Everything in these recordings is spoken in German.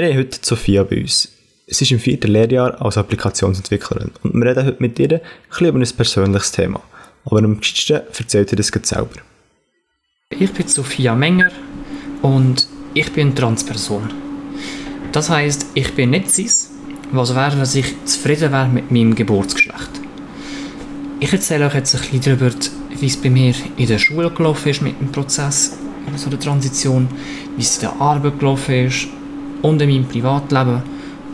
Wir haben heute Sophia bei uns. Sie ist im vierten Lehrjahr als Applikationsentwicklerin und wir reden heute mit ihr ein über ein persönliches Thema. Aber am geschicktesten erzählt ihr das selber. Ich bin Sophia Menger und ich bin Transperson. Das heißt, ich bin nicht cis, was wäre, dass ich zufrieden wäre mit meinem Geburtsgeschlecht. Ich erzähle euch jetzt ein bisschen darüber, wie es bei mir in der Schule gelaufen ist mit dem Prozess, so der Transition, wie es in der Arbeit gelaufen ist und in meinem Privatleben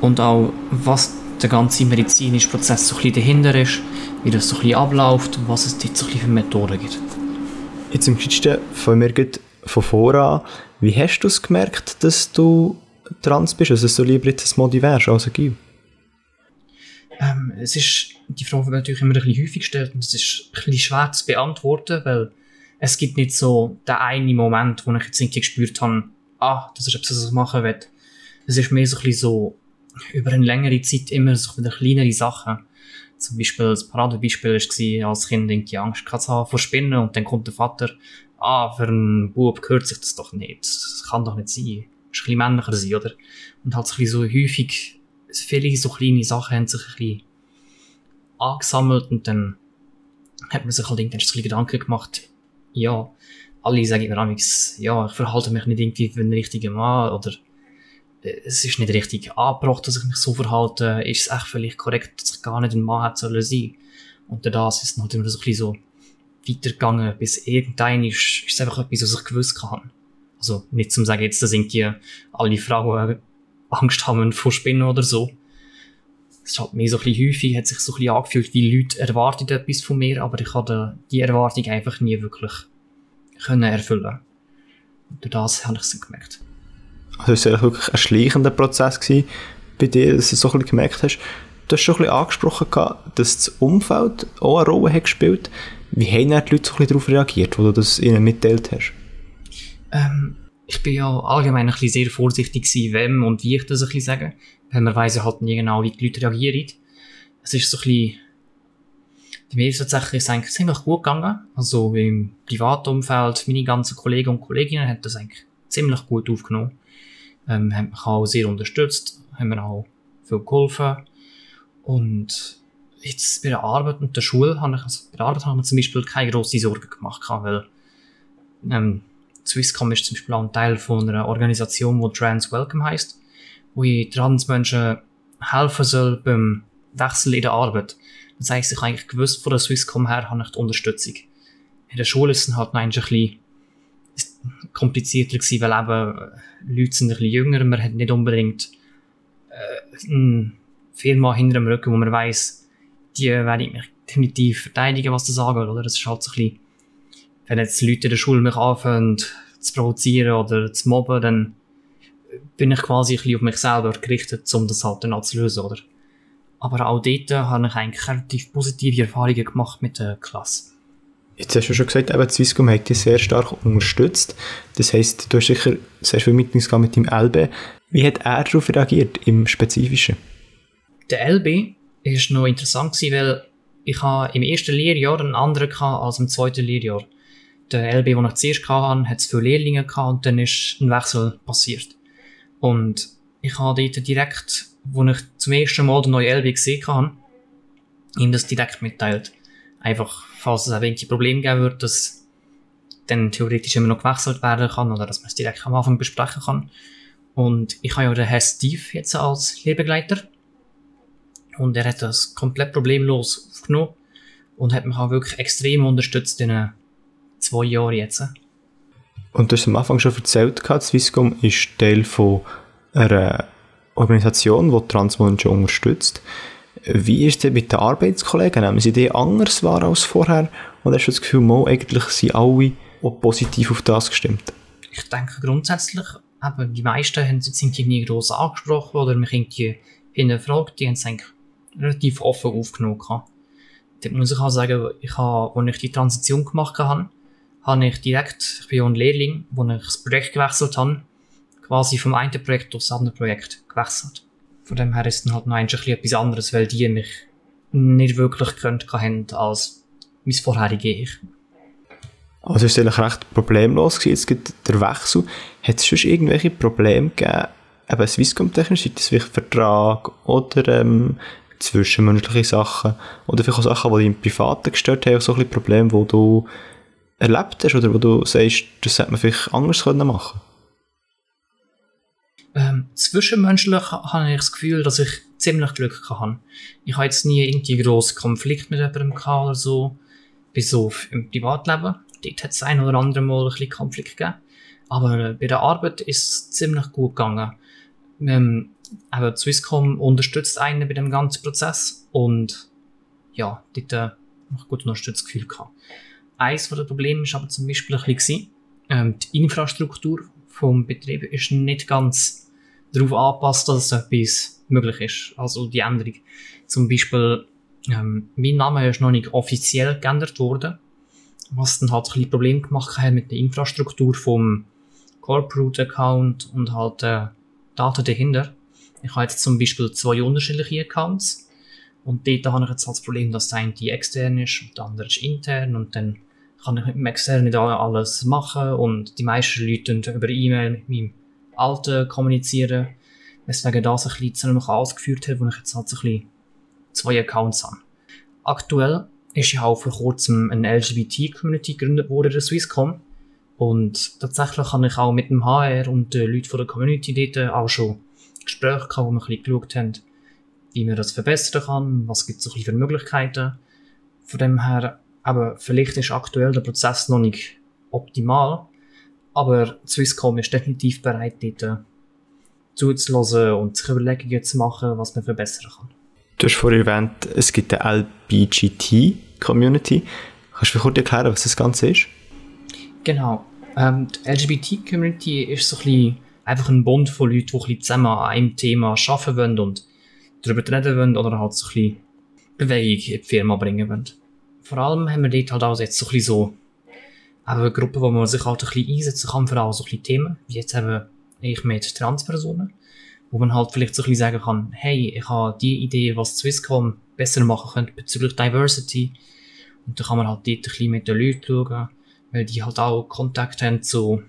und auch was der ganze medizinische Prozess so ein bisschen dahinter ist, wie das so ein bisschen abläuft und was es dort so ein bisschen für Methoden gibt. Jetzt im Geschichte von mir geht von voran. Wie hast du es gemerkt, dass du trans bist, also dass du lieber jetzt ein Modi wärst als ein Gil? Ähm, es ist, die Frage wird natürlich immer ein bisschen häufig gestellt und es ist ein bisschen schwer zu beantworten, weil es gibt nicht so den einen Moment, wo ich jetzt irgendwie gespürt habe, ah, das ist etwas, was ich machen will. Es ist mehr so ein bisschen so, über eine längere Zeit immer so wieder kleinere Sachen. Zum Beispiel, das Paradebeispiel war, als Kind irgendwie Angst zu haben vor Spinnen und dann kommt der Vater, ah, für einen Bub gehört sich das doch nicht. Das kann doch nicht sein. Das ist ein bisschen männlicher sein, oder? Und ein bisschen so häufig, viele so kleine Sachen haben sich ein bisschen angesammelt und dann hat man sich halt irgendwann ein bisschen Gedanken gemacht, ja, alle sagen mir amigs, ja, ich verhalte mich nicht irgendwie wie ein richtiger Mann oder es ist nicht richtig angebracht, dass ich mich so verhalte, ist es echt vielleicht korrekt, dass ich gar nicht ein Mann hätte sollen sein. Und das ist halt immer so ein bisschen so weitergegangen, bis irgendein ist, ist es einfach etwas, was ich gewusst habe. Also nicht zum sagen jetzt, dass irgendwie alle Frauen Angst haben vor Spinnen oder so. Es hat mir so ein bisschen häufig, hat sich so ein bisschen angefühlt, wie Leute erwarten etwas von mir, aber ich hatte die Erwartung einfach nie wirklich können erfüllen. Und durch das habe ich es gemerkt. Also es war wirklich ein schleichender Prozess gewesen, bei dir, dass du so ein gemerkt hast. Du hast schon ein angesprochen, dass das Umfeld auch eine Rolle hat gespielt. Wie haben die Leute so ein darauf reagiert, wo du das ihnen mitteilt hast? Ähm, ich bin ja allgemein ein sehr vorsichtig gewesen, wem und wie ich das ein sage. Weil man weiss ja halt nie genau, wie die Leute reagieren. Es ist so ein bisschen, bei mir ist es tatsächlich eigentlich ziemlich gut gegangen. Also im Privatumfeld, meine ganzen Kollegen und Kolleginnen haben das eigentlich ziemlich gut aufgenommen. Ähm, haben mich auch sehr unterstützt, haben mir auch viel geholfen. Und jetzt bei der Arbeit und der Schule habe ich, also bei der Arbeit haben wir zum Beispiel keine grossen Sorgen gemacht, weil ähm, Swisscom ist zum Beispiel auch ein Teil von einer Organisation, die Trans Welcome heißt, wo ich Transmenschen helfen soll beim Wechsel in der Arbeit. Das heisst, ich eigentlich gewusst von der Swisscom her habe ich die Unterstützung. In der Schule ist es halt noch ein bisschen komplizierter gewesen, weil eben Leute sind ein bisschen jünger, man hat nicht unbedingt äh, eine Firma hinter dem Rücken, wo man weiss, die werde ich mich definitiv verteidigen, was das angeht, oder? Das ist halt so ein bisschen, wenn jetzt Leute in der Schule mich anfangen zu provozieren oder zu mobben, dann bin ich quasi ein bisschen auf mich selber gerichtet, um das halt dann zu lösen, oder? Aber auch dort habe ich eigentlich relativ positive Erfahrungen gemacht mit der Klasse. Jetzt hast du schon gesagt, eben Swisscom hat dich sehr stark unterstützt. Das heisst, du hast sicher sehr viel Meetings mit dem LB. Wie hat er darauf reagiert, im Spezifischen? Der LB ist noch interessant gewesen, weil ich habe im ersten Lehrjahr einen anderen als im zweiten Lehrjahr. Der LB, den ich zuerst hatte, hat es viele Lehrlinge gehabt und dann ist ein Wechsel passiert. Und ich habe dort direkt, wo ich zum ersten Mal den neuen LB gesehen habe, ihm das direkt mitteilt. Einfach falls es auch irgendwelche Probleme geben wird, dass dann theoretisch immer noch gewechselt werden kann oder dass man es direkt am Anfang besprechen kann. Und ich habe ja den Herr Steve jetzt als Lehrbegleiter. Und er hat das komplett problemlos aufgenommen und hat mich auch wirklich extrem unterstützt in den zwei Jahren jetzt. Und du hast am Anfang schon erzählt, Swisscom ist Teil von einer Organisation, die Transmenschen unterstützt. Wie ist es mit den Arbeitskollegen? Nehmen sie die anders wahr als vorher? Oder hast du das Gefühl, mal, eigentlich sind alle auch positiv auf das gestimmt? Ich denke grundsätzlich, eben, die meisten haben irgendwie nie gross angesprochen oder mich irgendwie hinterfragt. Die haben es eigentlich relativ offen aufgenommen. Da muss ich auch sagen, ich habe, als ich die Transition gemacht habe, habe ich direkt, ich bin ja ein Lehrling, wo ich das Projekt gewechselt habe, quasi vom einen Projekt aufs andere Projekt gewechselt. Von dem her ist dann halt noch bisschen etwas anderes, weil die mich nicht wirklich gekannt haben als mein vorherige Ich. Also ist es eigentlich recht problemlos gewesen, jetzt gibt der Wechsel. Hat es schon irgendwelche Probleme gegeben eben Swisscom-technisch, sei das vielleicht Vertrag oder ähm, zwischenmenschliche Sachen? Oder vielleicht auch Sachen, die im Privaten gestört haben, auch so ein bisschen Probleme, die du erlebt hast? Oder wo du sagst, das hätte man vielleicht anders können machen ähm, Zwischenmenschlich habe ich das Gefühl, dass ich ziemlich Glück hatte. Ich habe jetzt nie irgendwie grossen Konflikt mit jemandem gehabt oder so, bis auf im Privatleben. Dort hat es ein oder andere Mal ein bisschen Konflikt gegeben. Aber äh, bei der Arbeit ist es ziemlich gut gegangen. Ähm, aber Swisscom unterstützt einen bei dem ganzen Prozess und ja, dort äh, habe ich gut unterstützt Gefühl gehabt. Eines der Probleme war aber zum Beispiel ein bisschen, ähm, die Infrastruktur vom Betrieb ist nicht ganz darauf angepasst, dass etwas möglich ist. Also die Änderung. Zum Beispiel, ähm, mein Name ist noch nicht offiziell geändert worden, was dann halt ein bisschen Problem gemacht hat mit der Infrastruktur vom Corporate Account und halt äh, Daten dahinter. Ich habe jetzt zum Beispiel zwei unterschiedliche Accounts und dort habe ich jetzt halt das Problem, dass der eine extern ist und der andere ist intern und dann kann ich mit dem extern nicht alles machen und die meisten Leute über E-Mail mit meinem alten kommunizieren, weswegen das ein bisschen noch ausgeführt hat, wo ich jetzt halt so ein bisschen zwei Accounts habe. Aktuell ist ja auch vor kurzem eine LGBT-Community gegründet worden, der Swisscom. Und tatsächlich habe ich auch mit dem HR und den Leuten von der Community dort auch schon Gespräche gehabt, wo wir ein bisschen geschaut haben, wie man das verbessern kann, was gibt es so für Möglichkeiten. Von dem her, aber vielleicht ist aktuell der Prozess noch nicht optimal, aber Swisscom ist definitiv bereit, dort zuzulassen und sich Überlegungen zu machen, was man verbessern kann. Du hast vorhin erwähnt, es gibt eine LBGT-Community. Kannst du mir kurz erklären, was das Ganze ist? Genau. Ähm, die LGBT-Community ist so ein bisschen einfach ein Bund von Leuten, die ein bisschen zusammen an einem Thema arbeiten wollen und darüber reden wollen oder halt so ein bisschen Bewegung in die Firma bringen wollen. Vor allem haben wir dort halt auch jetzt so ein bisschen so eine Gruppe, wo man sich halt ein bisschen einsetzen kann für all so ein Themen, wie jetzt eben ich mit Transpersonen, wo man halt vielleicht so ein bisschen sagen kann, hey, ich habe die Idee, was Swisscom besser machen könnte bezüglich Diversity und dann kann man halt dort ein bisschen mit den Leuten schauen, weil die halt auch Kontakt haben zu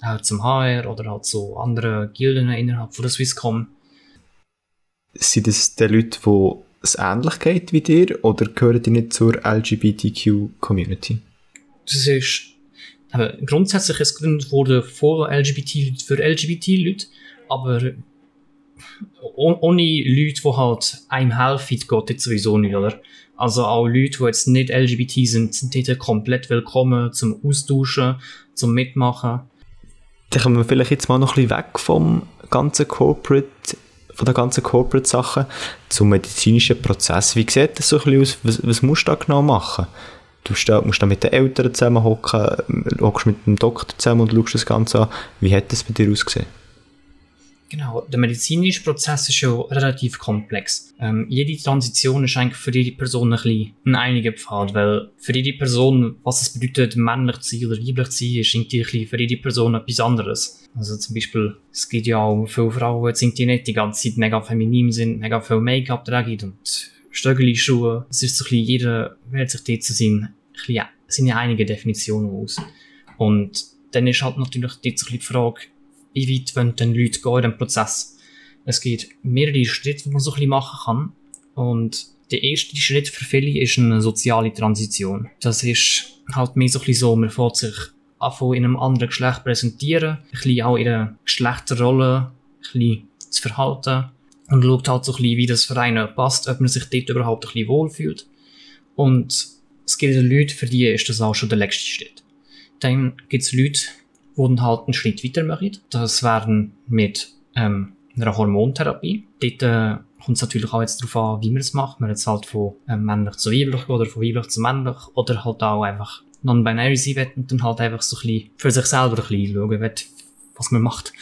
äh, zum HR oder halt zu anderen Gilden innerhalb von der Swisscom. Sind das die Leute, die es ähnlich geht wie dir oder gehören die nicht zur LGBTQ-Community? Das ist aber grundsätzlich ist gegründet worden von LGBT für LGBT-Leute, aber ohne Leute, die halt einem helfen, geht jetzt sowieso nicht, oder? Also auch Leute, die jetzt nicht LGBT sind, sind dort komplett willkommen zum Austauschen, zum Mitmachen. Dann kommen wir vielleicht jetzt mal noch ein bisschen weg vom ganzen Corporate, von der ganzen Corporate-Sache zum medizinischen Prozess. Wie sieht das so ein bisschen aus? Was, was musst du da genau machen? Du musst dann mit den Eltern zusammen hocken, hockst mit dem Doktor zusammen und schaust das Ganze an. Wie hat das bei dir ausgesehen? Genau, der medizinische Prozess ist ja relativ komplex. Ähm, jede Transition ist eigentlich für jede Person ein bisschen ein einiger Pfad, weil für jede Person, was es bedeutet, männlich zu sein oder weiblich zu sein, ist irgendwie für jede Person etwas anderes. Also zum Beispiel, es gibt ja auch viele Frauen, die nicht die ganze Zeit mega feminin sind, mega viel Make-up tragen und Stöckeli-Schuhe. Es ist so ein bisschen, jeder wählt sich dort zu sein, bisschen, sind ja einige Definitionen aus. Und dann ist halt natürlich dort so ein bisschen die Frage, wie weit wollen denn Leute gehen in dem Prozess? Es gibt mehrere Schritte, die man so ein bisschen machen kann. Und der erste Schritt für viele ist eine soziale Transition. Das ist halt mehr so ein bisschen so, man fährt sich anfangen in einem anderen Geschlecht präsentieren, ein bisschen auch der Geschlechterrolle ein bisschen zu verhalten und schaut halt so ein bisschen, wie das für einen passt, ob man sich dort überhaupt ein bisschen wohlfühlt. Und es gibt Leute, für die ist das auch schon der letzte Schritt. Dann gibt es Leute, die halt einen Schritt weiter machen. Das wären mit ähm, einer Hormontherapie. Dort äh, kommt es natürlich auch jetzt darauf an, wie man es macht. Man jetzt halt von ähm, männlich zu weiblich oder von weiblich zu männlich oder halt auch einfach non-binary sein will und dann halt einfach so ein bisschen für sich selber ein bisschen schauen will, was man macht.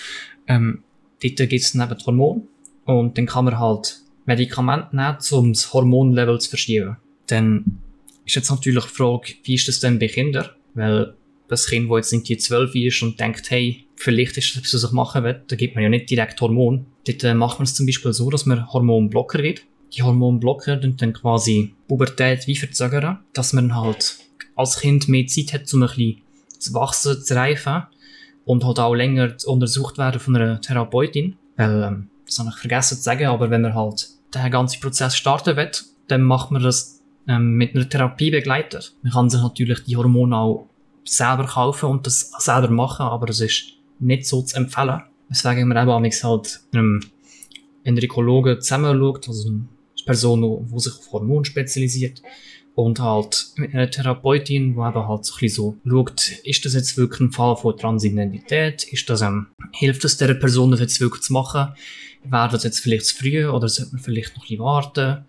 Ähm, dort gibt es dann eben Hormone und dann kann man halt Medikamente nehmen, um das Hormonlevel zu verschieben. Dann ist jetzt natürlich die Frage, wie ist das denn bei Kindern? Weil das Kind, das jetzt irgendwie 12 ist und denkt, hey, vielleicht ist das etwas, was ich machen will, da gibt man ja nicht direkt Hormon. Dort äh, macht man es zum Beispiel so, dass man Hormonblocker gibt. Die Hormonblocker und dann quasi Pubertät wie verzögern, dass man halt als Kind mehr Zeit hat, um ein bisschen zu wachsen, zu reifen und halt auch länger untersucht werden von einer Therapeutin. Weil, ähm, das habe ich vergessen zu sagen, aber wenn man halt den ganzen Prozess starten will, dann macht man das ähm, mit einer Therapie begleitet. Man kann sich natürlich die Hormone auch selber kaufen und das selber machen, aber das ist nicht so zu empfehlen. Deswegen man eben halt einem Endokrinologen zusammen schaut, also eine Person, die sich auf Hormone spezialisiert und halt mit einer Therapeutin, die eben halt so ein bisschen so schaut, ist das jetzt wirklich ein Fall von Transidentität? Ist das, ähm, hilft es der Person, das jetzt wirklich zu machen? Wäre das jetzt vielleicht zu früh oder sollte man vielleicht noch ein bisschen warten?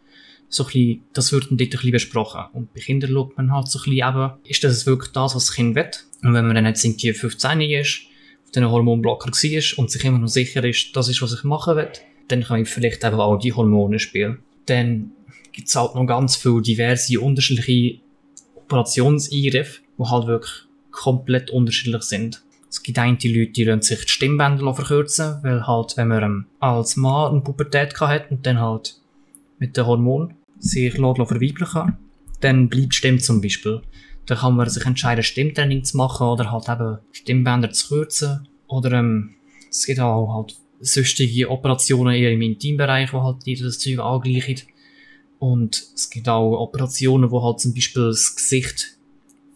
So ein bisschen, das wird dann dort ein bisschen besprochen. Und bei Kindern schaut man halt so ein bisschen eben, ist das wirklich das, was das Kind will? Und wenn man dann jetzt irgendwie 15 ist, auf den Hormonblocker war und sich immer noch sicher ist, das ist, was ich machen will, dann kann ich vielleicht eben auch die Hormone spielen. Dann gibt es halt noch ganz viele diverse unterschiedliche Operationseingriffe, die halt wirklich komplett unterschiedlich sind. Es gibt einige Leute, die sich die Stimmbänder verkürzen, weil halt, wenn man ähm, als Mann eine Pubertät hat und dann halt mit den Hormonen sich verweiblichen dann bleibt die Stimme zum Beispiel. Dann kann man sich entscheiden, Stimmtraining zu machen oder halt eben Stimmbänder zu kürzen. Oder ähm, es gibt auch halt sonstige Operationen eher im Intimbereich, wo halt die das Zeug angleichen. Und es gibt auch Operationen, wo halt zum Beispiel das Gesicht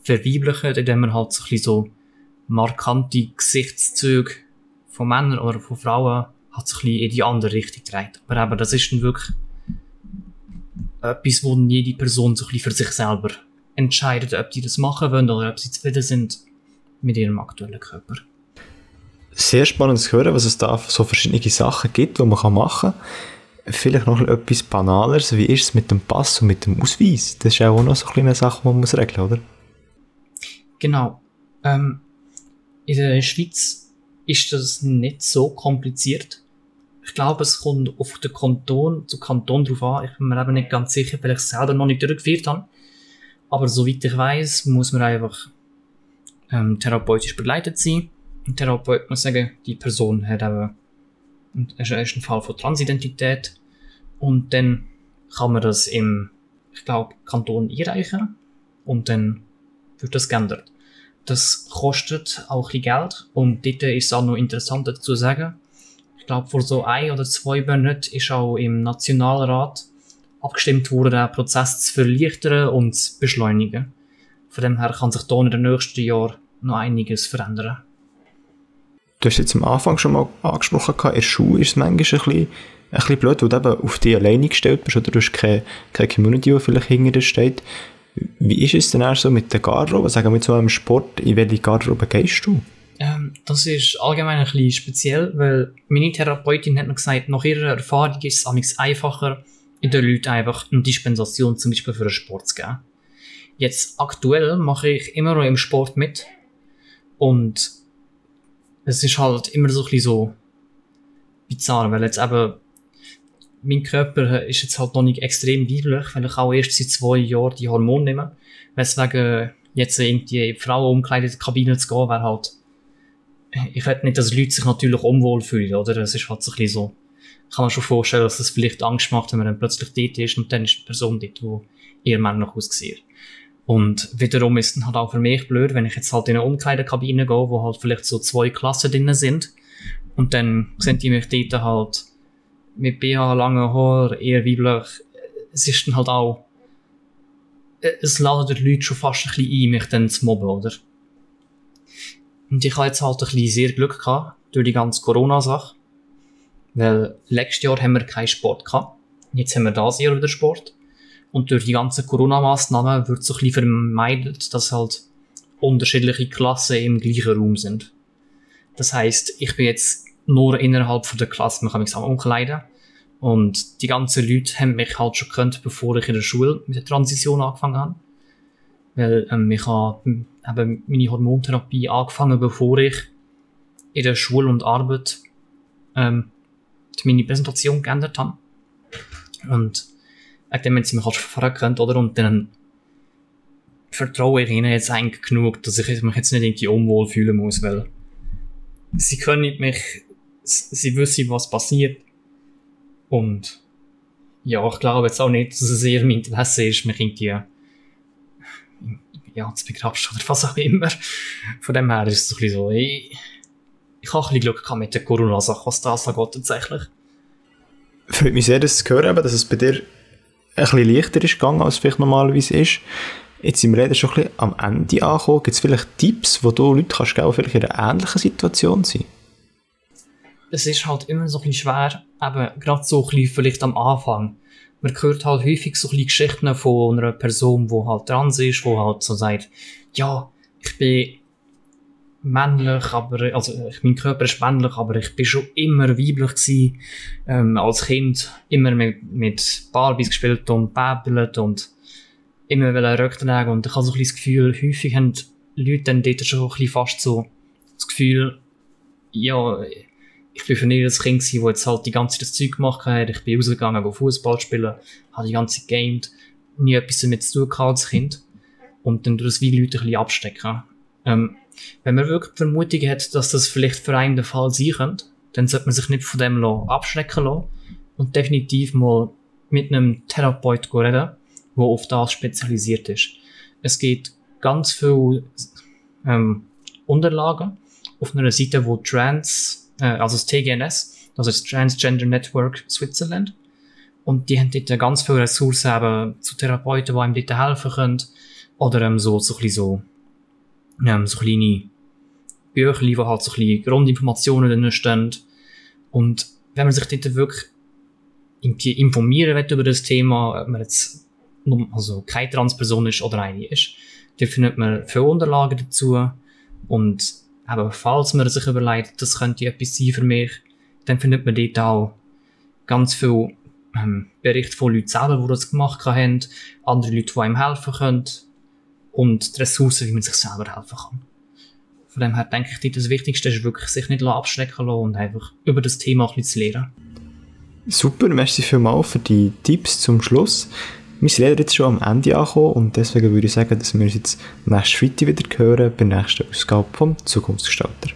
verweiblichen, indem man halt so so markante Gesichtszüge von Männern oder von Frauen hat sich in die andere Richtung gedreht. Aber eben, das ist dann wirklich etwas, wo jede Person so für sich selber entscheidet, ob die das machen wollen oder ob sie zufrieden sind mit ihrem aktuellen Körper. Sehr spannend zu hören, was es da so verschiedene Sachen gibt, die man machen kann. Vielleicht noch etwas Banaleres. Wie ist es mit dem Pass und mit dem Ausweis? Das ist ja auch noch so eine Sache, die man muss regeln oder? Genau. Ähm, in der Schweiz ist das nicht so kompliziert. Ich glaube, es kommt auf den Kanton, zu Kanton drauf an. Ich bin mir eben nicht ganz sicher, weil ich es selber noch nicht durchgeführt habe. Aber soweit ich weiß, muss man einfach ähm, therapeutisch begleitet sein. Ein Therapeut muss sagen, die Person hat eben es ist ein Fall von Transidentität. Und dann kann man das im, ich glaube, Kanton einreichen. Und dann wird das geändert. Das kostet auch ein Geld. Und dort ist es auch noch interessant dazu zu sagen. Ich glaube, vor so ein oder zwei Monaten ist auch im Nationalrat abgestimmt worden, den Prozess zu verleichtern und zu beschleunigen. Von dem her kann sich da in den nächsten Jahren noch einiges verändern. Du hast jetzt am Anfang schon mal angesprochen, in der Schule ist es manchmal ein bisschen, ein bisschen blöd, weil du eben auf dich alleine gestellt bist oder du hast keine, keine Community, die vielleicht hinter dir steht. Wie ist es denn auch so mit der Garderobe? Sagen wir mit so einem Sport, in welche Garderobe gehst du? Ähm, das ist allgemein ein bisschen speziell, weil meine Therapeutin hat mir gesagt, nach ihrer Erfahrung ist es einfacher, in den Leuten einfach eine Dispensation zum Beispiel für einen Sport zu geben. Jetzt aktuell mache ich immer noch im Sport mit und es ist halt immer so ein bisschen so bizarr, weil jetzt eben mein Körper ist jetzt halt noch nicht extrem weiblich, weil ich auch erst seit zwei Jahren die Hormone nehme. Weswegen jetzt in Frauen umkleidete Kabine zu gehen, wäre halt, ich will nicht, dass Leute sich natürlich unwohl fühlen, oder? Es ist halt so ein bisschen so, kann man schon vorstellen, dass es vielleicht Angst macht, wenn man dann plötzlich dort ist und dann ist die Person dort, die eher männlich aussieht. Und wiederum ist dann halt auch für mich blöd, wenn ich jetzt halt in eine Umkleidekabine gehe, wo halt vielleicht so zwei Klassen drinnen sind. Und dann sind die mich dort halt mit BH, langen Haar, eher weiblich. Es ist dann halt auch, es laden die Leute schon fast ein bisschen ein, mich dann zu mobben, oder? Und ich habe jetzt halt ein bisschen sehr Glück gehabt, durch die ganze Corona-Sache. Weil letztes Jahr haben wir keinen Sport gehabt. Jetzt haben wir das Jahr wieder Sport. Und durch die ganzen Corona-Maßnahmen wird so ein bisschen vermeidet, dass halt unterschiedliche Klassen im gleichen Raum sind. Das heißt, ich bin jetzt nur innerhalb von der Klasse, man kann mich zusammen umkleiden. Und die ganzen Leute haben mich halt schon gekannt, bevor ich in der Schule mit der Transition angefangen habe. Weil ähm, ich habe eben meine Hormontherapie angefangen, bevor ich in der Schule und Arbeit ähm, meine Präsentation geändert habe. Und wegen wenn sie mich halt schon kennt, oder? Und dann vertraue ich ihnen jetzt eigentlich genug, dass ich mich jetzt nicht irgendwie unwohl fühlen muss, weil sie können mich, sie wissen, was passiert. Und ja, ich glaube jetzt auch nicht, dass es eher mein Interesse ist, mich irgendwie ja, zu begrapschen oder was auch immer. Von dem her ist es so ein bisschen so, ey, ich habe ein bisschen Glück gehabt mit der Corona-Sache, was das angeht tatsächlich. Freut mich sehr, das zu hören, dass es bei dir ein bisschen leichter ist gegangen, als es vielleicht normalerweise ist. Jetzt sind wir schon ein bisschen am Ende angekommen. Gibt es vielleicht Tipps, die du Leute kannst geben, vielleicht in einer ähnlichen Situation sind? Es ist halt immer so ein schwer, eben gerade so ein bisschen vielleicht am Anfang. Man hört halt häufig so ein bisschen Geschichten von einer Person, die halt trans ist, die halt so sagt, ja, ich bin männlich, aber, also, mein Körper ist männlich, aber ich bin schon immer weiblich gewesen, ähm, als Kind immer mit, mit Barbies gespielt und babbelt und immer Röcke tragen und ich habe so ein das Gefühl, häufig haben Leute dann dort schon ein bisschen fast so das Gefühl, ja, ich bin für nie das Kind gewesen, das jetzt halt die ganze Zeit das Zeug gemacht hat, ich bin rausgegangen, go Fußball spielen, habe die ganze Zeit gamed, nie etwas damit zu tun gehabt als Kind und dann durch das wie Leute ein bisschen abstecken. Ähm, wenn man wirklich die Vermutung hat, dass das vielleicht für einen der Fall sein könnte, dann sollte man sich nicht von dem abschrecken lassen und definitiv mal mit einem Therapeut reden, der auf das spezialisiert ist. Es gibt ganz viele ähm, Unterlagen auf einer Seite, wo Trans, äh, also das TGNS, das ist Transgender Network Switzerland, und die haben dort ganz viele Ressourcen eben zu Therapeuten, die einem dort helfen können, oder ähm, so, so ein bisschen so ähm, so kleine Bücher, wo halt so kleine Grundinformationen drin stehen. Und wenn man sich dort wirklich informieren will über das Thema, ob man jetzt also keine Transperson ist oder eine ist, dann findet man viele Unterlagen dazu. Und eben, falls man sich überlegt, das könnte etwas sein für mich, dann findet man dort auch ganz viele ähm, Berichte von Leuten selber, die das gemacht haben, andere Leute, die einem helfen können und die Ressourcen, wie man sich selber helfen kann. Von dem her denke ich, das Wichtigste ist wirklich, sich nicht abschrecken lassen und einfach über das Thema ein bisschen zu lernen. Super, merci vielmals für die Tipps zum Schluss. Wir sind jetzt schon am Ende angekommen und deswegen würde ich sagen, dass wir uns jetzt nächste Freitag wieder hören bei der nächsten Ausgabe vom Zukunftsgestalter.